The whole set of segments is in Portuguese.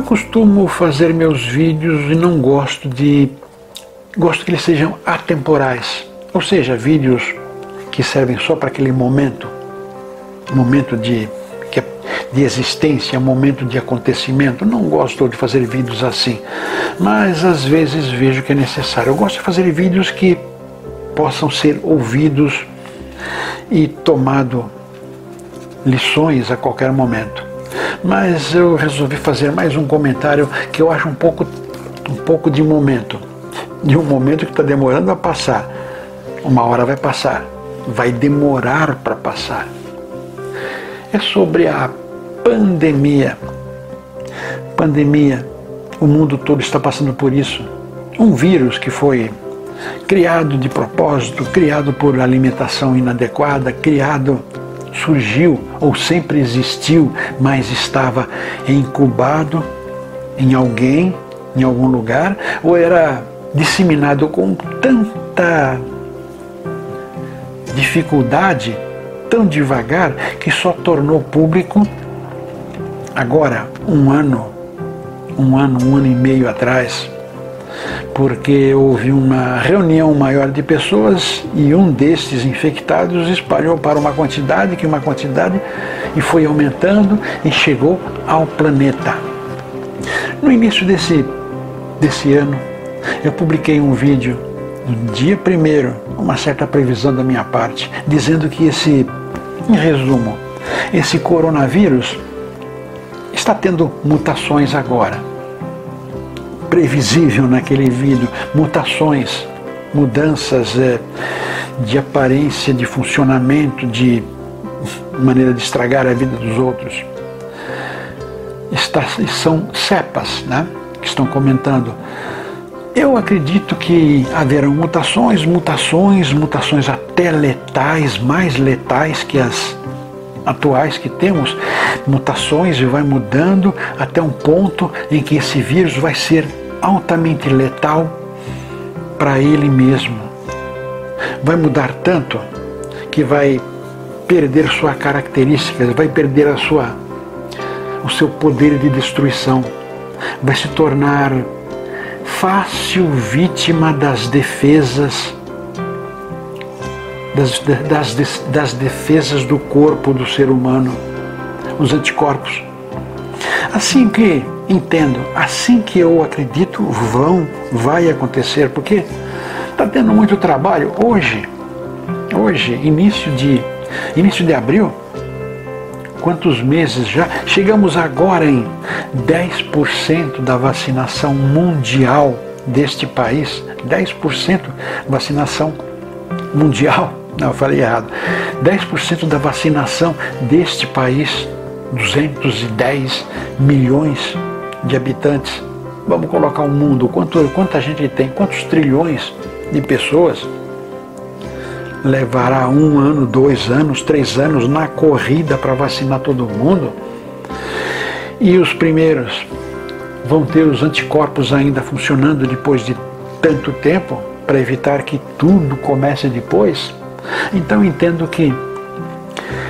Eu costumo fazer meus vídeos e não gosto de. gosto que eles sejam atemporais. Ou seja, vídeos que servem só para aquele momento, momento de, de existência, momento de acontecimento. Não gosto de fazer vídeos assim, mas às vezes vejo que é necessário. Eu gosto de fazer vídeos que possam ser ouvidos e tomado lições a qualquer momento. Mas eu resolvi fazer mais um comentário que eu acho um pouco, um pouco de momento, de um momento que está demorando a passar. Uma hora vai passar, vai demorar para passar. É sobre a pandemia. Pandemia, o mundo todo está passando por isso. Um vírus que foi criado de propósito, criado por alimentação inadequada, criado, surgiu ou sempre existiu, mas estava incubado em alguém, em algum lugar, ou era disseminado com tanta dificuldade, tão devagar, que só tornou público agora, um ano, um ano, um ano e meio atrás, porque houve uma reunião maior de pessoas e um destes infectados espalhou para uma quantidade, que uma quantidade, e foi aumentando e chegou ao planeta. No início desse, desse ano, eu publiquei um vídeo no dia primeiro, uma certa previsão da minha parte, dizendo que esse, em resumo, esse coronavírus está tendo mutações agora previsível naquele vídeo, mutações, mudanças é, de aparência, de funcionamento, de maneira de estragar a vida dos outros. Está, são cepas né, que estão comentando. Eu acredito que haverão mutações, mutações, mutações até letais, mais letais que as atuais que temos, mutações e vai mudando até um ponto em que esse vírus vai ser altamente letal para ele mesmo. Vai mudar tanto que vai perder sua característica, vai perder a sua o seu poder de destruição. Vai se tornar fácil vítima das defesas das, das, das defesas do corpo do ser humano, os anticorpos. Assim que entendo, assim que eu acredito, vão, vai acontecer, porque está tendo muito trabalho. Hoje, hoje, início de, início de abril, quantos meses já? Chegamos agora em 10% da vacinação mundial deste país, 10% vacinação mundial. Não, falei errado. 10% da vacinação deste país, 210 milhões de habitantes. Vamos colocar o um mundo, quanto, quanta gente tem, quantos trilhões de pessoas levará um ano, dois anos, três anos na corrida para vacinar todo mundo. E os primeiros vão ter os anticorpos ainda funcionando depois de tanto tempo para evitar que tudo comece depois. Então entendo que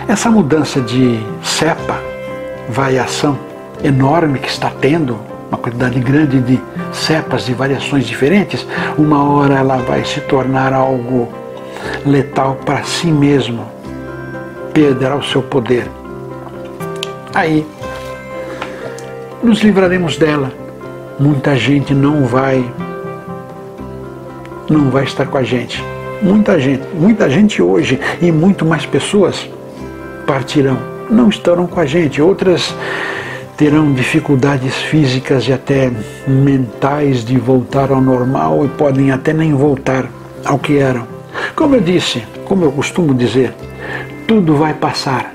essa mudança de cepa, variação enorme que está tendo, uma quantidade grande de cepas de variações diferentes, uma hora ela vai se tornar algo letal para si mesmo, perderá o seu poder. Aí nos livraremos dela. Muita gente não vai não vai estar com a gente. Muita gente, muita gente hoje e muito mais pessoas partirão, não estarão com a gente. Outras terão dificuldades físicas e até mentais de voltar ao normal e podem até nem voltar ao que eram. Como eu disse, como eu costumo dizer, tudo vai passar,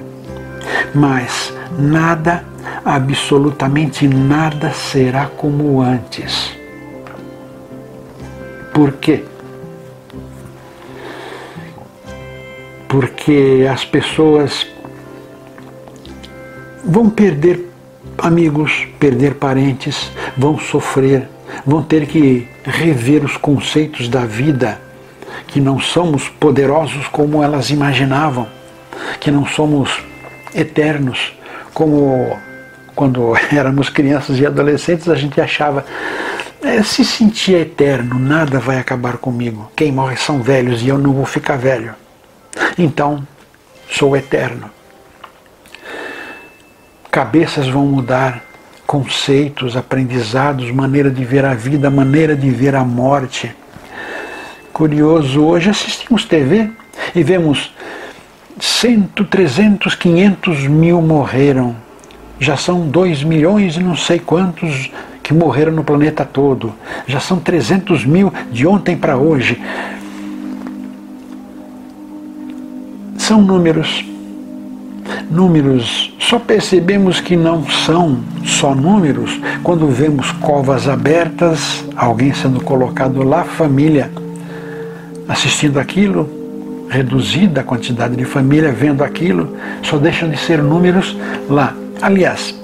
mas nada, absolutamente nada será como antes. Por quê? porque as pessoas vão perder amigos, perder parentes, vão sofrer, vão ter que rever os conceitos da vida, que não somos poderosos como elas imaginavam, que não somos eternos como quando éramos crianças e adolescentes, a gente achava é, se sentia eterno, nada vai acabar comigo. Quem morre são velhos e eu não vou ficar velho. Então, sou eterno. Cabeças vão mudar, conceitos, aprendizados, maneira de ver a vida, maneira de ver a morte. Curioso, hoje assistimos TV e vemos cento, trezentos, quinhentos mil morreram. Já são dois milhões e não sei quantos que morreram no planeta todo. Já são 300 mil de ontem para hoje. São números. Números, só percebemos que não são só números. Quando vemos covas abertas, alguém sendo colocado lá, família assistindo aquilo, reduzida a quantidade de família vendo aquilo, só deixam de ser números lá. Aliás,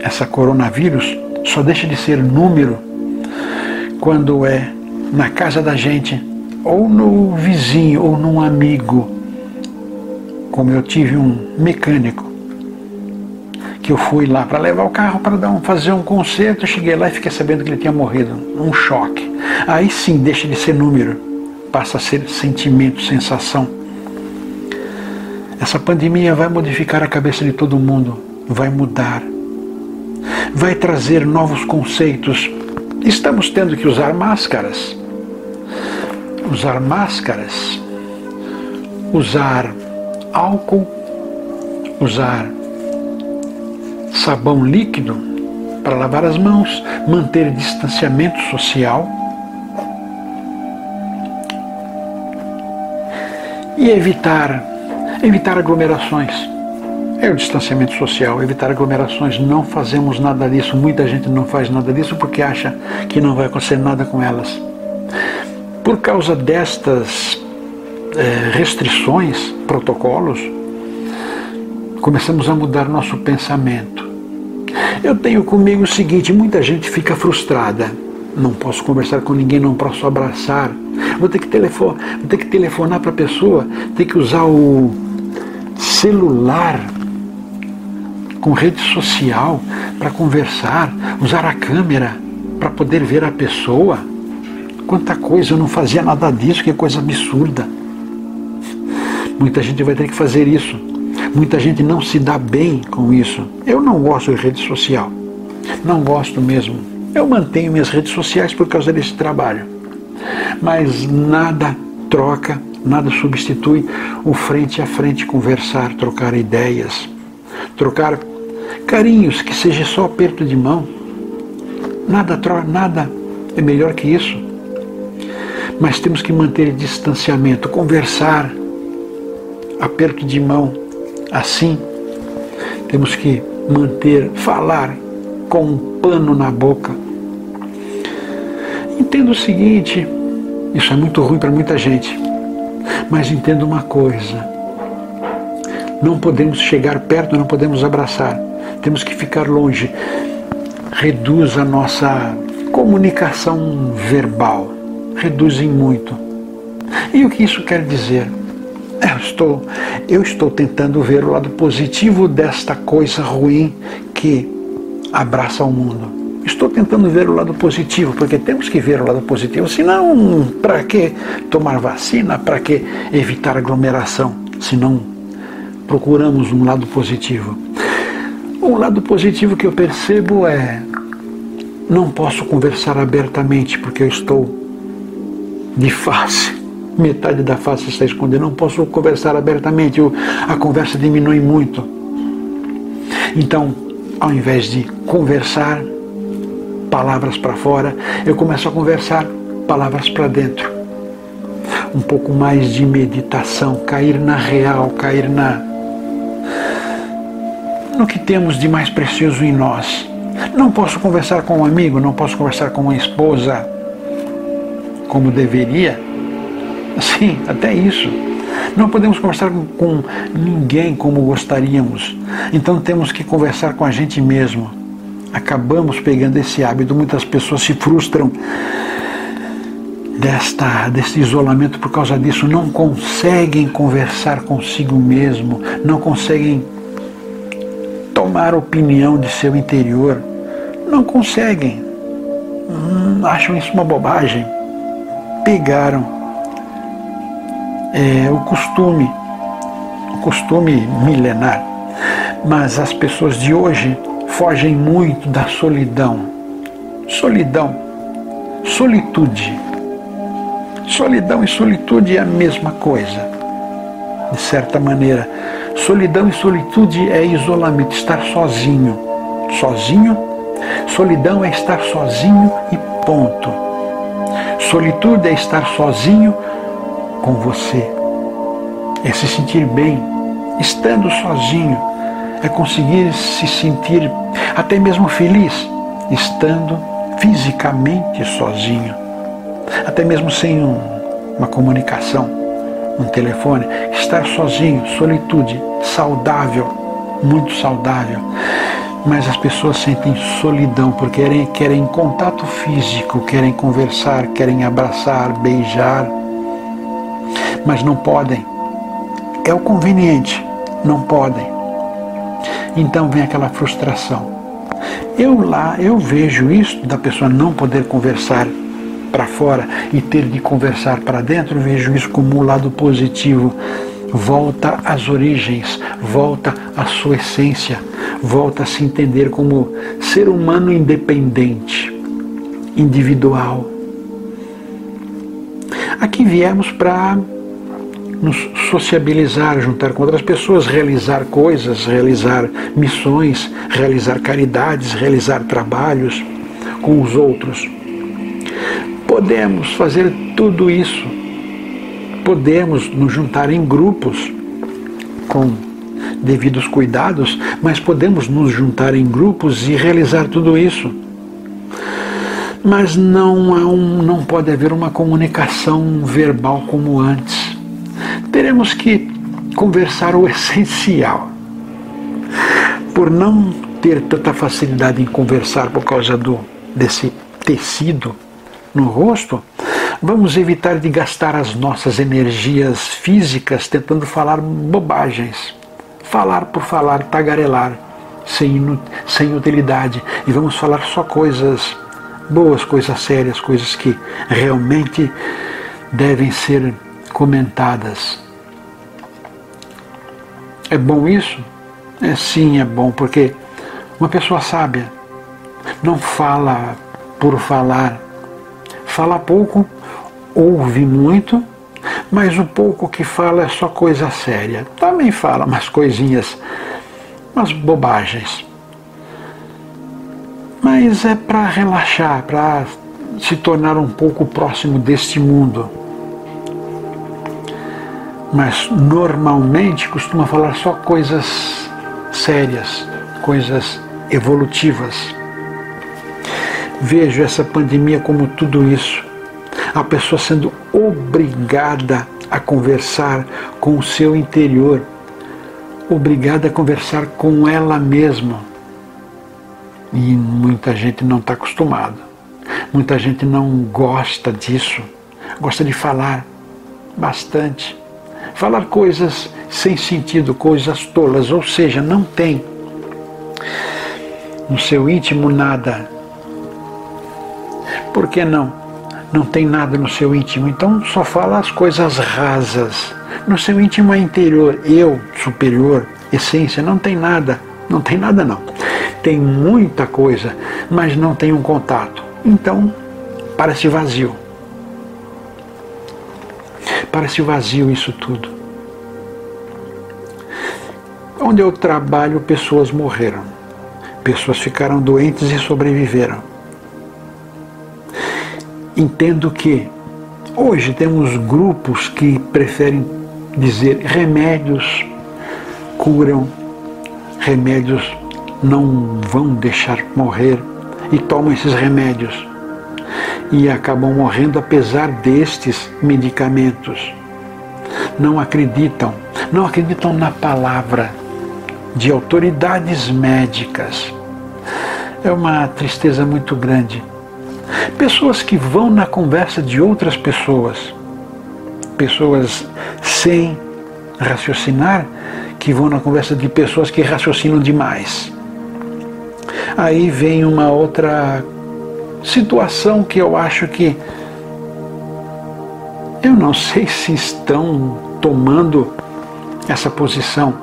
essa coronavírus só deixa de ser número quando é na casa da gente ou no vizinho, ou num amigo, como eu tive um mecânico, que eu fui lá para levar o carro para dar um, fazer um concerto, cheguei lá e fiquei sabendo que ele tinha morrido. Um choque. Aí sim deixa de ser número, passa a ser sentimento, sensação. Essa pandemia vai modificar a cabeça de todo mundo, vai mudar, vai trazer novos conceitos. Estamos tendo que usar máscaras usar máscaras, usar álcool, usar sabão líquido para lavar as mãos, manter distanciamento social e evitar evitar aglomerações. É o distanciamento social, evitar aglomerações. Não fazemos nada disso. Muita gente não faz nada disso porque acha que não vai acontecer nada com elas. Por causa destas é, restrições, protocolos, começamos a mudar nosso pensamento. Eu tenho comigo o seguinte: muita gente fica frustrada. Não posso conversar com ninguém, não posso abraçar. Vou ter que, telefon vou ter que telefonar para a pessoa, ter que usar o celular com rede social para conversar, usar a câmera para poder ver a pessoa. Quanta coisa, eu não fazia nada disso, que coisa absurda. Muita gente vai ter que fazer isso. Muita gente não se dá bem com isso. Eu não gosto de rede social. Não gosto mesmo. Eu mantenho minhas redes sociais por causa desse trabalho. Mas nada troca, nada substitui o frente a frente conversar, trocar ideias, trocar carinhos, que seja só aperto de mão. Nada, nada é melhor que isso mas temos que manter distanciamento, conversar, aperto de mão, assim. Temos que manter, falar com um pano na boca. Entenda o seguinte, isso é muito ruim para muita gente, mas entenda uma coisa: não podemos chegar perto, não podemos abraçar, temos que ficar longe. Reduz a nossa comunicação verbal reduzem muito. E o que isso quer dizer? Eu estou, eu estou tentando ver o lado positivo desta coisa ruim que abraça o mundo. Estou tentando ver o lado positivo, porque temos que ver o lado positivo. Senão, para que tomar vacina? Para que evitar aglomeração? Se não procuramos um lado positivo. Um lado positivo que eu percebo é não posso conversar abertamente porque eu estou de face. Metade da face está escondida. Não posso conversar abertamente. A conversa diminui muito. Então, ao invés de conversar palavras para fora, eu começo a conversar palavras para dentro. Um pouco mais de meditação, cair na real, cair na no que temos de mais precioso em nós. Não posso conversar com um amigo, não posso conversar com uma esposa, como deveria, sim, até isso. Não podemos conversar com, ninguém como gostaríamos. Então temos que conversar com a gente mesmo. Acabamos pegando esse hábito. Muitas pessoas se frustram desta, desse isolamento por causa disso. Não conseguem conversar consigo mesmo. Não conseguem tomar opinião de seu interior. Não conseguem. Hum, acham isso uma bobagem. Pegaram é, o costume, o costume milenar. Mas as pessoas de hoje fogem muito da solidão. Solidão, solitude. Solidão e solitude é a mesma coisa, de certa maneira. Solidão e solitude é isolamento, estar sozinho. Sozinho? Solidão é estar sozinho e ponto. Solitude é estar sozinho com você. É se sentir bem, estando sozinho. É conseguir se sentir até mesmo feliz, estando fisicamente sozinho. Até mesmo sem um, uma comunicação, um telefone. Estar sozinho, solitude, saudável, muito saudável. Mas as pessoas sentem solidão porque querem, querem contato físico, querem conversar, querem abraçar, beijar, mas não podem. É o conveniente, não podem. Então vem aquela frustração. Eu lá, eu vejo isso da pessoa não poder conversar para fora e ter de conversar para dentro, vejo isso como um lado positivo. Volta às origens, volta à sua essência, volta a se entender como ser humano independente, individual. Aqui viemos para nos sociabilizar, juntar com outras pessoas, realizar coisas, realizar missões, realizar caridades, realizar trabalhos com os outros. Podemos fazer tudo isso. Podemos nos juntar em grupos com devidos cuidados, mas podemos nos juntar em grupos e realizar tudo isso. Mas não, há um, não pode haver uma comunicação verbal como antes teremos que conversar o essencial. Por não ter tanta facilidade em conversar por causa do, desse tecido no rosto, vamos evitar de gastar as nossas energias físicas tentando falar bobagens. Falar por falar, tagarelar, sem, sem utilidade. E vamos falar só coisas boas, coisas sérias, coisas que realmente devem ser comentadas. É bom isso? É sim, é bom, porque uma pessoa sábia não fala por falar, fala pouco, ouve muito, mas o pouco que fala é só coisa séria. Também fala umas coisinhas, umas bobagens. Mas é para relaxar, para se tornar um pouco próximo deste mundo mas normalmente costuma falar só coisas sérias, coisas evolutivas. Vejo essa pandemia como tudo isso. A pessoa sendo obrigada a conversar com o seu interior, obrigada a conversar com ela mesma. E muita gente não está acostumada. Muita gente não gosta disso. Gosta de falar bastante falar coisas sem sentido, coisas tolas, ou seja, não tem no seu íntimo nada. Por que não? Não tem nada no seu íntimo, então só fala as coisas rasas. No seu íntimo é interior, eu, superior, essência, não tem nada. Não tem nada não. Tem muita coisa, mas não tem um contato. Então, parece vazio. Parece vazio isso tudo. Onde eu trabalho, pessoas morreram. Pessoas ficaram doentes e sobreviveram. Entendo que hoje temos grupos que preferem dizer remédios curam, remédios não vão deixar morrer e tomam esses remédios e acabam morrendo apesar destes medicamentos. Não acreditam, não acreditam na palavra de autoridades médicas. É uma tristeza muito grande. Pessoas que vão na conversa de outras pessoas, pessoas sem raciocinar, que vão na conversa de pessoas que raciocinam demais. Aí vem uma outra situação que eu acho que eu não sei se estão tomando essa posição.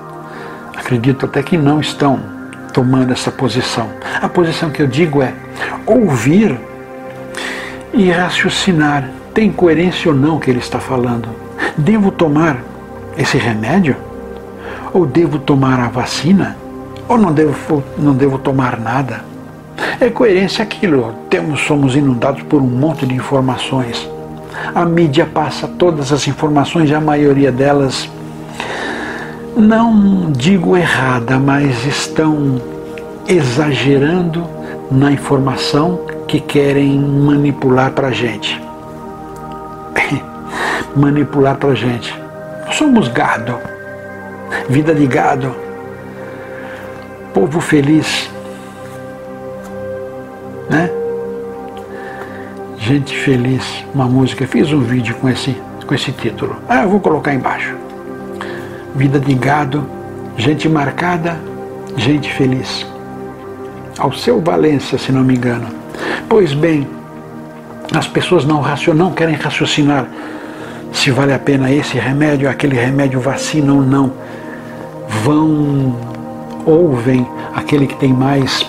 Acredito até que não estão tomando essa posição. A posição que eu digo é ouvir e raciocinar. Tem coerência ou não o que ele está falando? Devo tomar esse remédio? Ou devo tomar a vacina? Ou não devo, não devo tomar nada? É coerência aquilo. Temos, somos inundados por um monte de informações. A mídia passa todas as informações e a maioria delas, não digo errada, mas estão exagerando na informação que querem manipular para a gente. manipular para a gente. Somos gado, vida de gado, povo feliz, né? Gente Feliz, uma música. Fiz um vídeo com esse, com esse título. Ah, eu vou colocar embaixo. Vida de gado, gente marcada, gente feliz. Ao seu Valência, se não me engano. Pois bem, as pessoas não, não querem raciocinar se vale a pena esse remédio, aquele remédio, vacina ou não. Vão, ouvem aquele que tem mais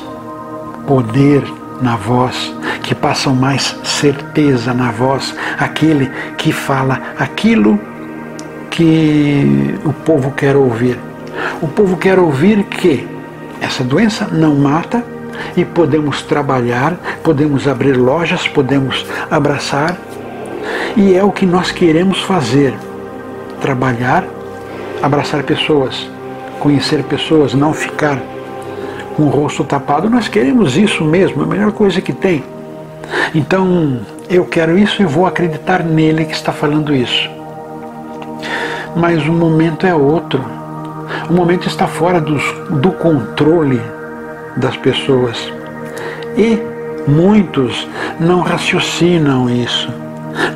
poder na voz, que passam mais certeza na voz, aquele que fala aquilo que o povo quer ouvir. O povo quer ouvir que essa doença não mata e podemos trabalhar, podemos abrir lojas, podemos abraçar, e é o que nós queremos fazer: trabalhar, abraçar pessoas, conhecer pessoas, não ficar com o rosto tapado. Nós queremos isso mesmo, a melhor coisa que tem. Então, eu quero isso e vou acreditar nele que está falando isso. Mas o momento é outro. O momento está fora dos, do controle das pessoas. E muitos não raciocinam isso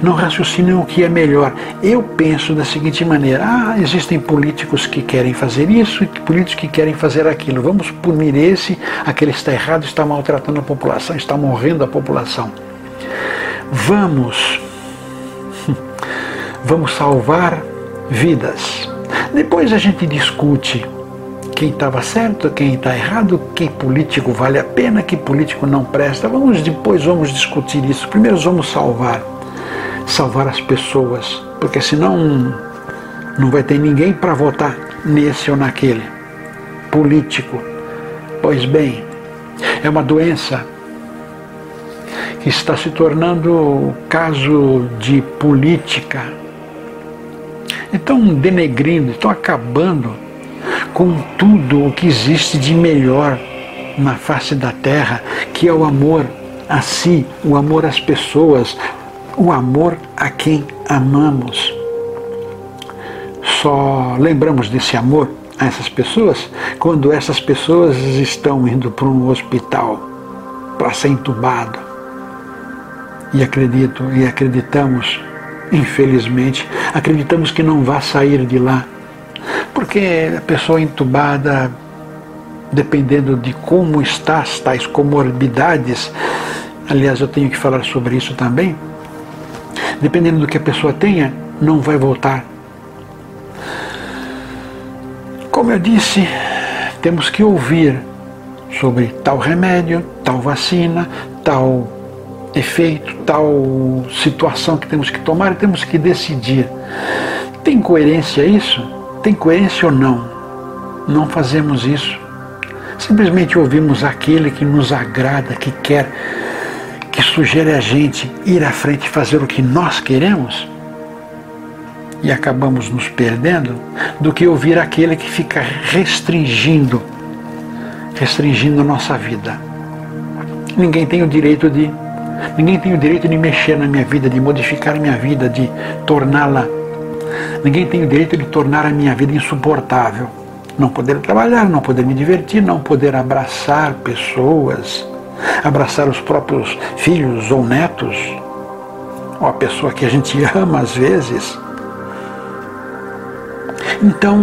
não raciocinam o que é melhor. Eu penso da seguinte maneira: ah, existem políticos que querem fazer isso e políticos que querem fazer aquilo. Vamos punir esse, aquele está errado, está maltratando a população, está morrendo a população. Vamos, vamos salvar vidas. Depois a gente discute quem estava certo, quem está errado, que político vale a pena, que político não presta. Vamos depois vamos discutir isso. Primeiro vamos salvar salvar as pessoas, porque senão não vai ter ninguém para votar nesse ou naquele político. Pois bem, é uma doença que está se tornando caso de política. Estão denegrindo, estão acabando com tudo o que existe de melhor na face da terra, que é o amor a si, o amor às pessoas, o amor a quem amamos. Só lembramos desse amor a essas pessoas quando essas pessoas estão indo para um hospital para ser entubado. E acredito e acreditamos, infelizmente, acreditamos que não vai sair de lá. Porque a pessoa entubada, dependendo de como está, as tais comorbidades, aliás, eu tenho que falar sobre isso também, dependendo do que a pessoa tenha, não vai voltar. Como eu disse, temos que ouvir sobre tal remédio, tal vacina, tal efeito, tal situação que temos que tomar e temos que decidir. Tem coerência isso? Tem coerência ou não? Não fazemos isso. Simplesmente ouvimos aquele que nos agrada, que quer que sugere a gente ir à frente e fazer o que nós queremos e acabamos nos perdendo, do que ouvir aquele que fica restringindo, restringindo a nossa vida. Ninguém tem o direito de ninguém tem o direito de mexer na minha vida, de modificar a minha vida, de torná-la. Ninguém tem o direito de tornar a minha vida insuportável. Não poder trabalhar, não poder me divertir, não poder abraçar pessoas, abraçar os próprios filhos ou netos, ou a pessoa que a gente ama às vezes. Então,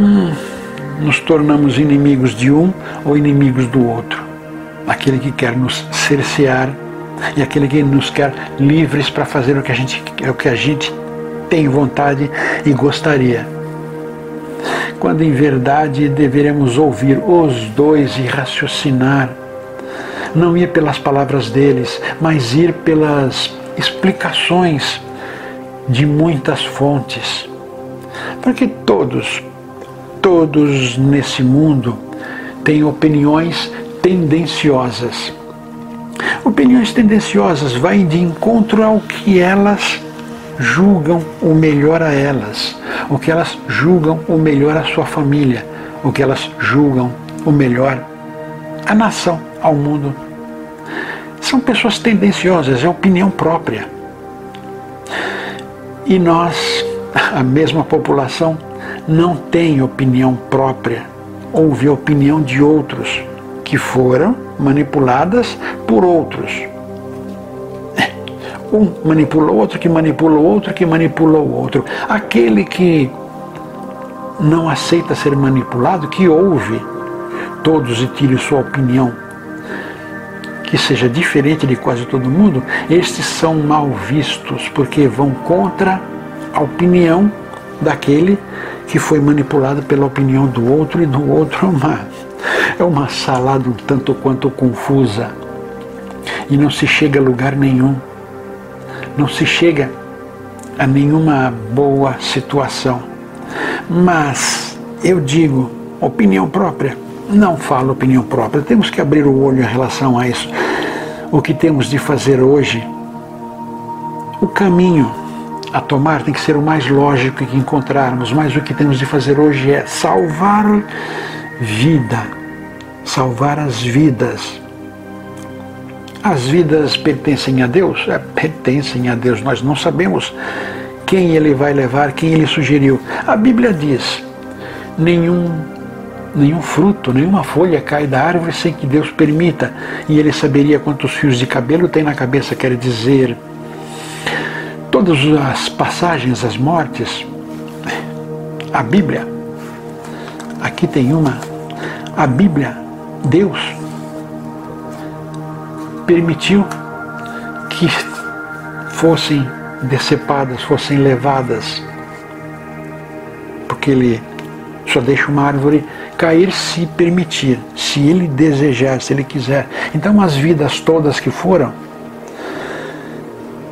nos tornamos inimigos de um ou inimigos do outro. aquele que quer nos cercear e aquele que nos quer livres para fazer o que a gente, o que a gente tem vontade e gostaria. Quando em verdade deveremos ouvir os dois e raciocinar, não ir pelas palavras deles, mas ir pelas explicações de muitas fontes. Porque todos, todos nesse mundo têm opiniões tendenciosas. Opiniões tendenciosas vai de encontro ao que elas julgam o melhor a elas, o que elas julgam o melhor à sua família, o que elas julgam o melhor à nação, ao mundo. São pessoas tendenciosas, é opinião própria. E nós, a mesma população, não tem opinião própria, ouve a opinião de outros que foram manipuladas por outros. Um manipula o outro, que manipula o outro, que manipula o outro. Aquele que não aceita ser manipulado, que ouve todos e tire sua opinião, que seja diferente de quase todo mundo, estes são mal vistos, porque vão contra a opinião daquele que foi manipulado pela opinião do outro, e do outro uma, é uma salada um tanto quanto confusa. E não se chega a lugar nenhum. Não se chega a nenhuma boa situação. Mas eu digo, opinião própria, não falo opinião própria. Temos que abrir o olho em relação a isso. O que temos de fazer hoje, o caminho a tomar tem que ser o mais lógico que encontrarmos, mas o que temos de fazer hoje é salvar vida, salvar as vidas. As vidas pertencem a Deus? É, pertencem a Deus. Nós não sabemos quem ele vai levar, quem ele sugeriu. A Bíblia diz: nenhum nenhum fruto, nenhuma folha cai da árvore sem que Deus permita. E ele saberia quantos fios de cabelo tem na cabeça, quer dizer. Todas as passagens, as mortes, a Bíblia, aqui tem uma, a Bíblia, Deus permitiu que fossem decepadas, fossem levadas, porque ele só deixa uma árvore cair se permitir, se ele desejar, se ele quiser. Então, as vidas todas que foram,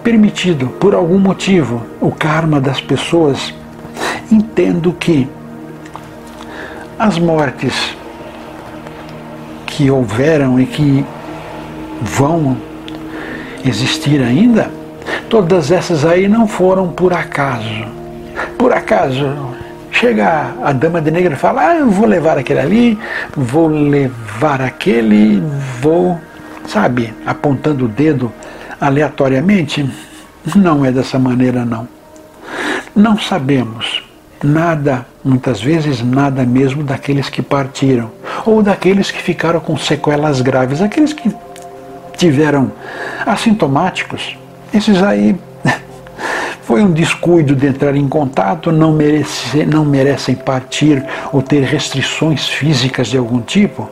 permitido por algum motivo o karma das pessoas, entendo que as mortes que houveram e que vão existir ainda, todas essas aí não foram por acaso. Por acaso, Chega a dama de negra e fala: ah, eu vou levar aquele ali, vou levar aquele, vou, sabe, apontando o dedo aleatoriamente. Não é dessa maneira, não. Não sabemos nada, muitas vezes nada mesmo daqueles que partiram, ou daqueles que ficaram com sequelas graves, aqueles que tiveram assintomáticos. Esses aí foi um descuido de entrar em contato, não, merece, não merecem partir ou ter restrições físicas de algum tipo.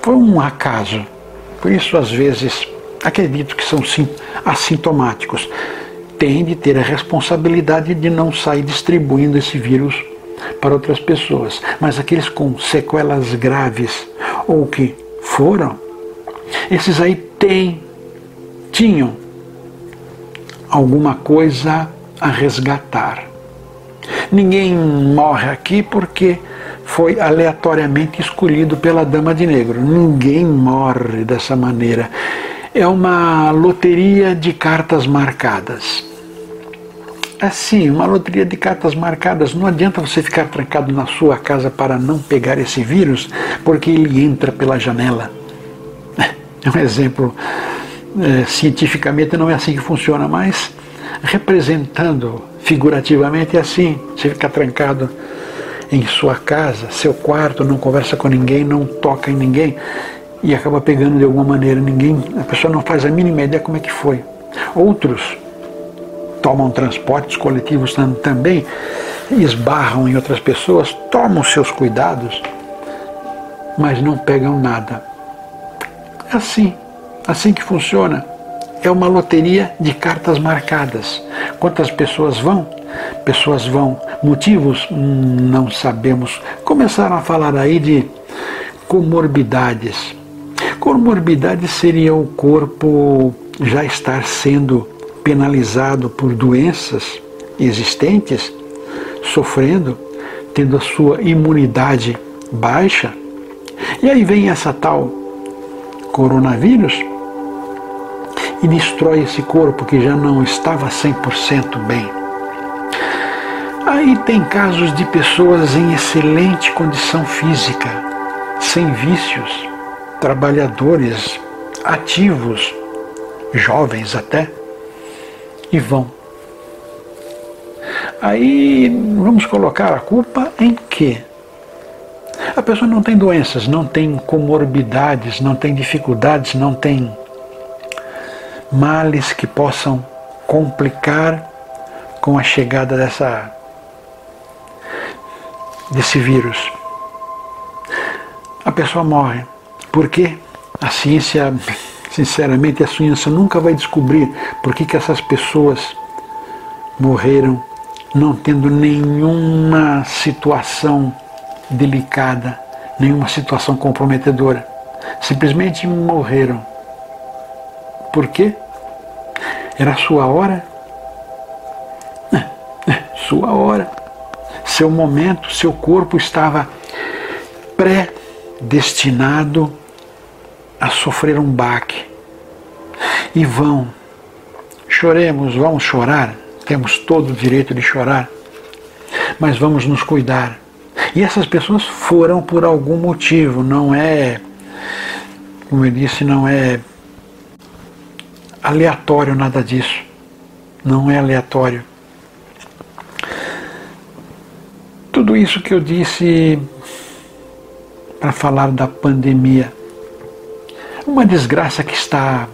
Foi um acaso. Por isso, às vezes, acredito que são assintomáticos. Tem de ter a responsabilidade de não sair distribuindo esse vírus para outras pessoas. Mas aqueles com sequelas graves ou que foram, esses aí têm, tinham alguma coisa a resgatar. Ninguém morre aqui porque foi aleatoriamente escolhido pela Dama de Negro. Ninguém morre dessa maneira. É uma loteria de cartas marcadas. Assim, uma loteria de cartas marcadas. Não adianta você ficar trancado na sua casa para não pegar esse vírus, porque ele entra pela janela. É um exemplo é, cientificamente não é assim que funciona, mas representando figurativamente é assim. Você fica trancado em sua casa, seu quarto, não conversa com ninguém, não toca em ninguém e acaba pegando de alguma maneira ninguém, a pessoa não faz a mínima ideia como é que foi. Outros tomam transportes coletivos também, esbarram em outras pessoas, tomam seus cuidados, mas não pegam nada É assim, assim que funciona. É uma loteria de cartas marcadas. Quantas pessoas vão? Pessoas vão. Motivos? Não sabemos. Começaram a falar aí de comorbidades. Comorbidade seria o corpo já estar sendo penalizado por doenças existentes, sofrendo, tendo a sua imunidade baixa. E aí vem essa tal coronavírus e destrói esse corpo que já não estava 100% bem. Aí tem casos de pessoas em excelente condição física, sem vícios, trabalhadores, ativos, jovens até, e vão. Aí vamos colocar a culpa em quê? A pessoa não tem doenças, não tem comorbidades, não tem dificuldades, não tem males que possam complicar com a chegada dessa desse vírus. A pessoa morre. Por quê? A ciência, sinceramente, a ciência nunca vai descobrir por que, que essas pessoas morreram não tendo nenhuma situação delicada, nenhuma situação comprometedora. Simplesmente morreram. Por quê? Era sua hora? É, é, sua hora. Seu momento, seu corpo estava predestinado a sofrer um baque. E vão. Choremos, vamos chorar, temos todo o direito de chorar, mas vamos nos cuidar. E essas pessoas foram por algum motivo, não é, como eu disse, não é aleatório nada disso. Não é aleatório. Tudo isso que eu disse para falar da pandemia. Uma desgraça que está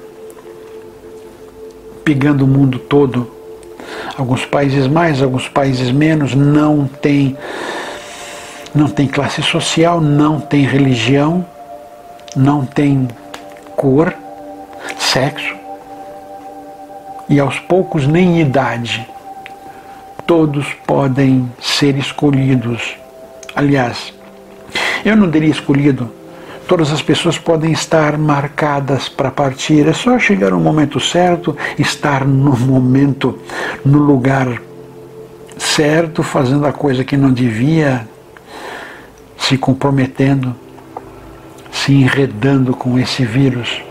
pegando o mundo todo. Alguns países mais, alguns países menos, não tem não tem classe social, não tem religião, não tem cor, sexo e aos poucos nem idade. Todos podem ser escolhidos. Aliás, eu não teria escolhido. Todas as pessoas podem estar marcadas para partir. É só chegar no momento certo, estar no momento, no lugar certo, fazendo a coisa que não devia, se comprometendo, se enredando com esse vírus,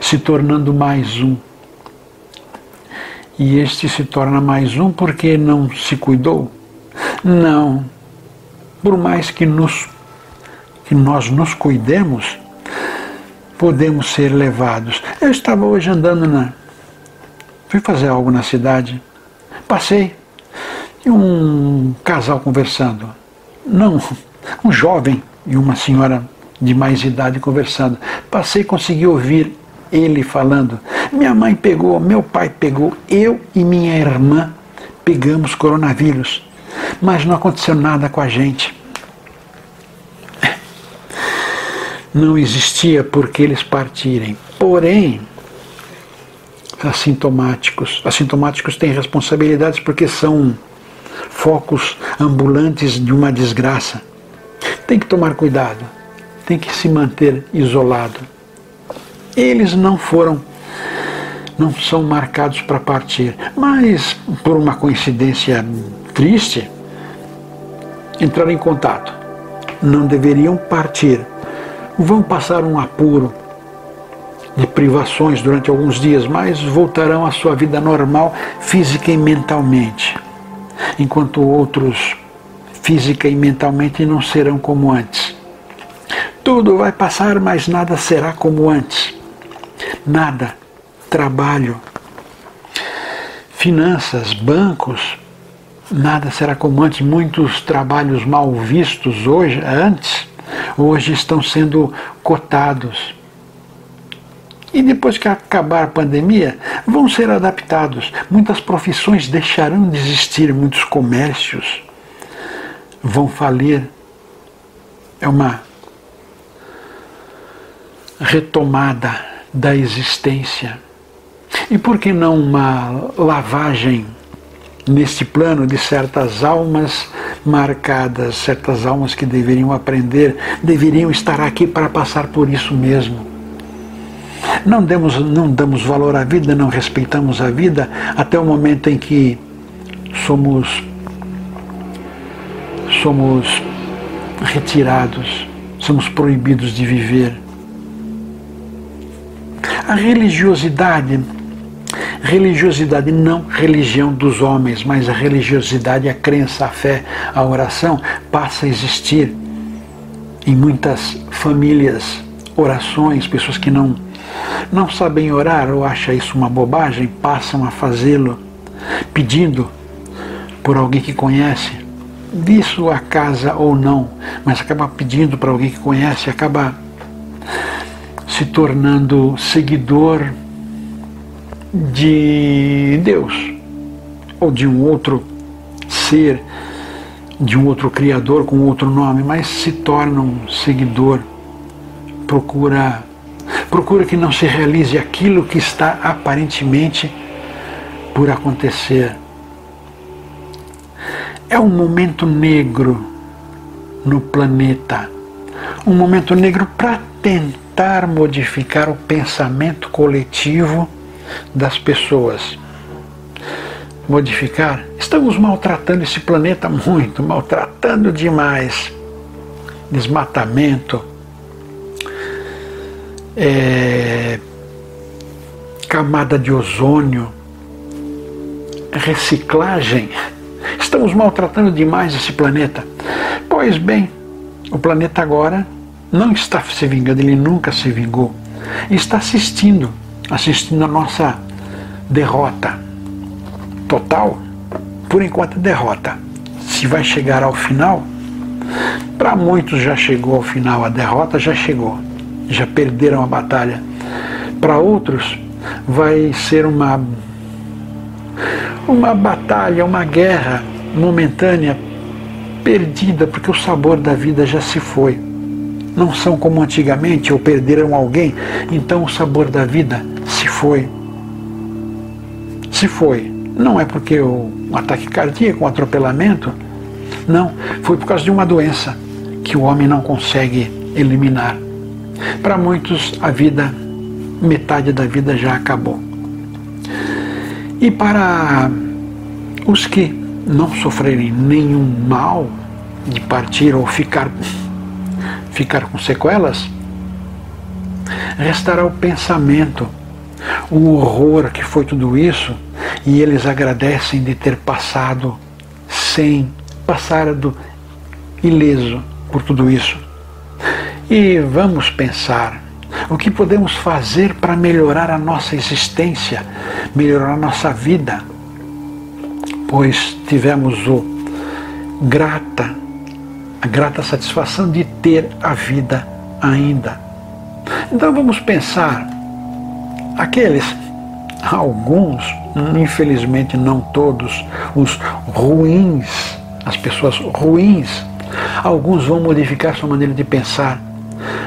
se tornando mais um. E este se torna mais um porque não se cuidou? Não. Por mais que, nos, que nós nos cuidemos, podemos ser levados. Eu estava hoje andando na. Fui fazer algo na cidade. Passei. E um casal conversando. Não um jovem e uma senhora de mais idade conversando. Passei e consegui ouvir ele falando: Minha mãe pegou, meu pai pegou, eu e minha irmã pegamos coronavírus, mas não aconteceu nada com a gente. Não existia por que eles partirem. Porém, assintomáticos. Assintomáticos têm responsabilidades porque são focos ambulantes de uma desgraça tem que tomar cuidado, tem que se manter isolado. Eles não foram, não são marcados para partir, mas por uma coincidência triste, entraram em contato. Não deveriam partir. Vão passar um apuro de privações durante alguns dias, mas voltarão à sua vida normal física e mentalmente. Enquanto outros física e mentalmente não serão como antes. Tudo vai passar, mas nada será como antes. Nada. Trabalho, finanças, bancos, nada será como antes. Muitos trabalhos mal vistos hoje, antes, hoje estão sendo cotados. E depois que acabar a pandemia, vão ser adaptados. Muitas profissões deixarão de existir, muitos comércios vão falir. É uma retomada da existência. E por que não uma lavagem neste plano de certas almas marcadas, certas almas que deveriam aprender, deveriam estar aqui para passar por isso mesmo. Não damos, não damos valor à vida, não respeitamos a vida até o momento em que somos somos retirados, somos proibidos de viver. A religiosidade religiosidade, não religião dos homens, mas a religiosidade, a crença, a fé, a oração passa a existir em muitas famílias. Orações, pessoas que não não sabem orar ou acham isso uma bobagem, passam a fazê-lo pedindo por alguém que conhece, disso a casa ou não, mas acaba pedindo para alguém que conhece, acaba se tornando seguidor de Deus ou de um outro ser, de um outro criador com outro nome, mas se torna um seguidor, procura procura que não se realize aquilo que está aparentemente por acontecer. É um momento negro no planeta, um momento negro para tentar modificar o pensamento coletivo das pessoas. Modificar? Estamos maltratando esse planeta muito, maltratando demais. Desmatamento, é, camada de ozônio, reciclagem. Estamos maltratando demais esse planeta. Pois bem, o planeta agora não está se vingando, ele nunca se vingou. Está assistindo assistindo a nossa derrota total, por enquanto derrota. Se vai chegar ao final, para muitos já chegou ao final, a derrota já chegou, já perderam a batalha. Para outros vai ser uma uma batalha, uma guerra momentânea, perdida, porque o sabor da vida já se foi. Não são como antigamente, ou perderam alguém, então o sabor da vida foi. Se foi. Não é porque o um ataque cardíaco, um atropelamento. Não, foi por causa de uma doença que o homem não consegue eliminar. Para muitos, a vida, metade da vida já acabou. E para os que não sofrerem nenhum mal de partir ou ficar, ficar com sequelas, restará o pensamento o horror que foi tudo isso, e eles agradecem de ter passado sem, passado ileso por tudo isso. E vamos pensar o que podemos fazer para melhorar a nossa existência, melhorar a nossa vida, pois tivemos o grata, a grata satisfação de ter a vida ainda. Então vamos pensar Aqueles, alguns, infelizmente não todos, os ruins, as pessoas ruins, alguns vão modificar sua maneira de pensar,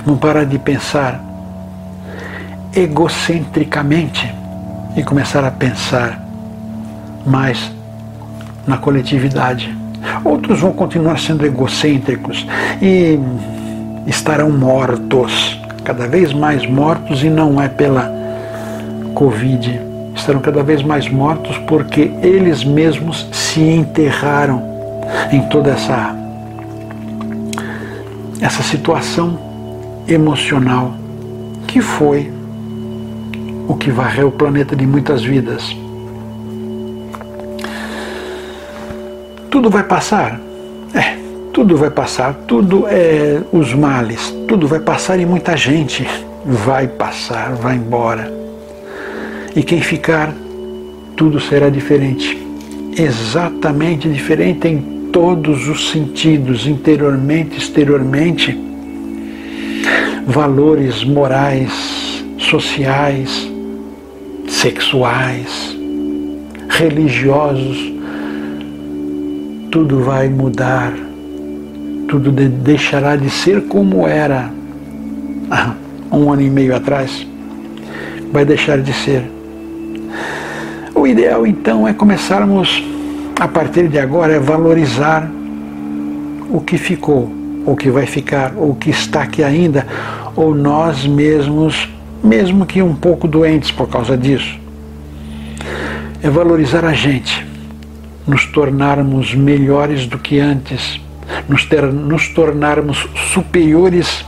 vão parar de pensar egocentricamente e começar a pensar mais na coletividade. Outros vão continuar sendo egocêntricos e estarão mortos, cada vez mais mortos, e não é pela Covid estarão cada vez mais mortos porque eles mesmos se enterraram em toda essa essa situação emocional que foi o que varreu o planeta de muitas vidas. Tudo vai passar? É, tudo vai passar, tudo é os males, tudo vai passar e muita gente vai passar, vai embora. E quem ficar, tudo será diferente. Exatamente diferente em todos os sentidos, interiormente, exteriormente. Valores morais, sociais, sexuais, religiosos, tudo vai mudar, tudo deixará de ser como era um ano e meio atrás, vai deixar de ser. O ideal então é começarmos, a partir de agora, é valorizar o que ficou, o que vai ficar, o que está aqui ainda, ou nós mesmos, mesmo que um pouco doentes por causa disso. É valorizar a gente, nos tornarmos melhores do que antes, nos, ter, nos tornarmos superiores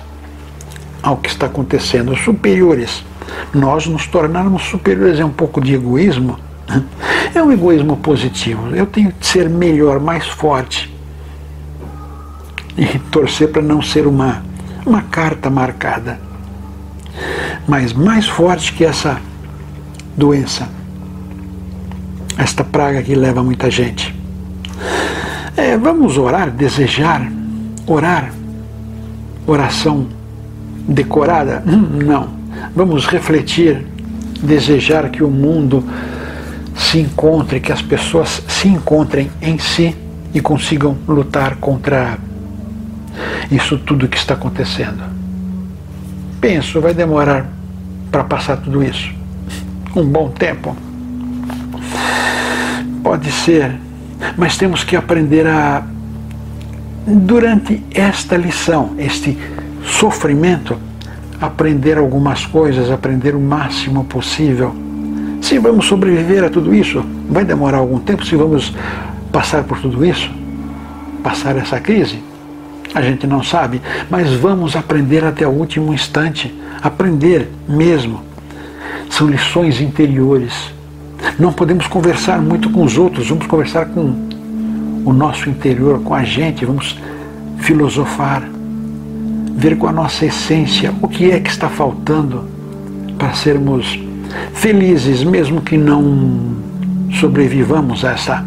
ao que está acontecendo, superiores. Nós nos tornarmos superiores é um pouco de egoísmo. É um egoísmo positivo. Eu tenho que ser melhor, mais forte. E torcer para não ser uma, uma carta marcada. Mas mais forte que essa doença, esta praga que leva muita gente. É, vamos orar, desejar, orar, oração decorada? Hum, não. Vamos refletir, desejar que o mundo se encontre, que as pessoas se encontrem em si e consigam lutar contra isso tudo que está acontecendo. Penso, vai demorar para passar tudo isso. Um bom tempo. Pode ser, mas temos que aprender a, durante esta lição, este sofrimento, aprender algumas coisas, aprender o máximo possível. Se vamos sobreviver a tudo isso, vai demorar algum tempo, se vamos passar por tudo isso, passar essa crise, a gente não sabe, mas vamos aprender até o último instante, aprender mesmo. São lições interiores. Não podemos conversar muito com os outros, vamos conversar com o nosso interior, com a gente, vamos filosofar ver com a nossa essência o que é que está faltando para sermos felizes, mesmo que não sobrevivamos a essa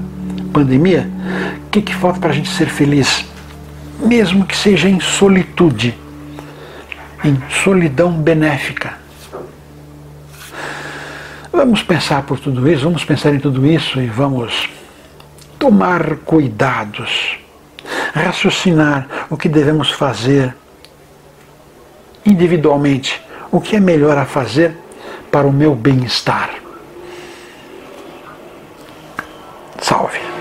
pandemia. O que, que falta para a gente ser feliz? Mesmo que seja em solitude, em solidão benéfica. Vamos pensar por tudo isso, vamos pensar em tudo isso e vamos tomar cuidados, raciocinar o que devemos fazer individualmente o que é melhor a fazer para o meu bem-estar. Salve!